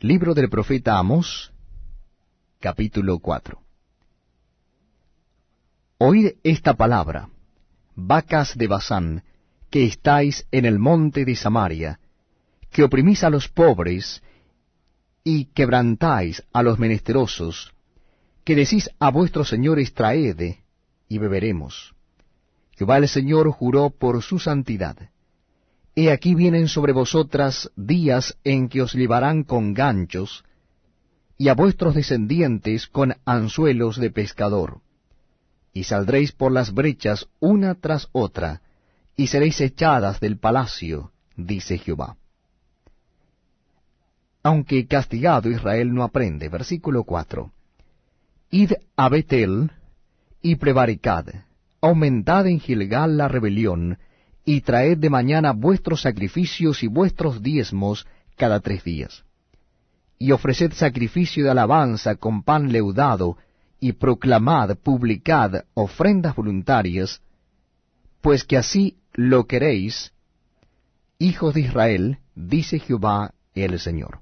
Libro del profeta Amós, capítulo 4. Oíd esta palabra, vacas de Basán, que estáis en el monte de Samaria, que oprimís a los pobres y quebrantáis a los menesterosos, que decís a vuestros señores traed y beberemos. Jehová el Señor juró por su santidad. He aquí vienen sobre vosotras días en que os llevarán con ganchos, y a vuestros descendientes con anzuelos de pescador. Y saldréis por las brechas una tras otra, y seréis echadas del palacio, dice Jehová. Aunque castigado Israel no aprende. Versículo 4. Id a Betel y prevaricad, aumentad en Gilgal la rebelión, y traed de mañana vuestros sacrificios y vuestros diezmos cada tres días. Y ofreced sacrificio de alabanza con pan leudado, y proclamad, publicad ofrendas voluntarias, pues que así lo queréis, hijos de Israel, dice Jehová el Señor.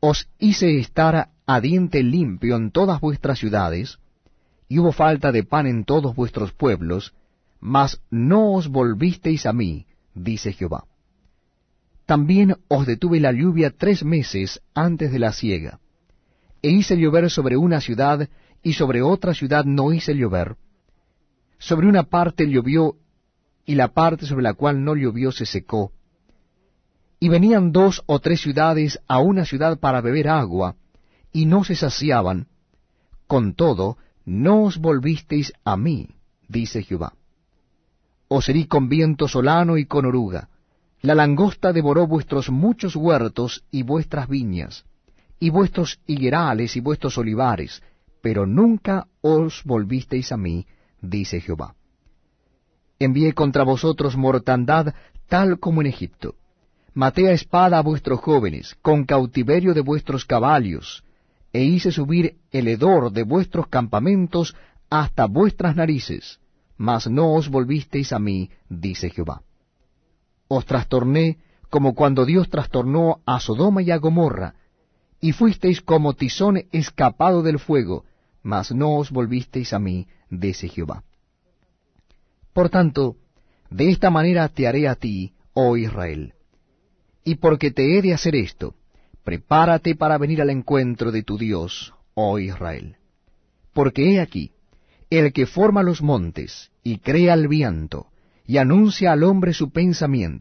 Os hice estar a diente limpio en todas vuestras ciudades, y hubo falta de pan en todos vuestros pueblos, mas no os volvisteis a mí, dice Jehová. También os detuve la lluvia tres meses antes de la siega, e hice llover sobre una ciudad, y sobre otra ciudad no hice llover. Sobre una parte llovió, y la parte sobre la cual no llovió se secó. Y venían dos o tres ciudades a una ciudad para beber agua, y no se saciaban. Con todo, no os volvisteis a mí, dice Jehová os herí con viento solano y con oruga. La langosta devoró vuestros muchos huertos y vuestras viñas, y vuestros higuerales y vuestros olivares, pero nunca os volvisteis a mí, dice Jehová. Envié contra vosotros mortandad tal como en Egipto. Maté a espada a vuestros jóvenes, con cautiverio de vuestros caballos, e hice subir el hedor de vuestros campamentos hasta vuestras narices mas no os volvisteis a mí, dice Jehová. Os trastorné como cuando Dios trastornó a Sodoma y a Gomorra, y fuisteis como tizón escapado del fuego, mas no os volvisteis a mí, dice Jehová. Por tanto, de esta manera te haré a ti, oh Israel. Y porque te he de hacer esto, prepárate para venir al encuentro de tu Dios, oh Israel. Porque he aquí, el que forma los montes, y crea el viento, y anuncia al hombre su pensamiento,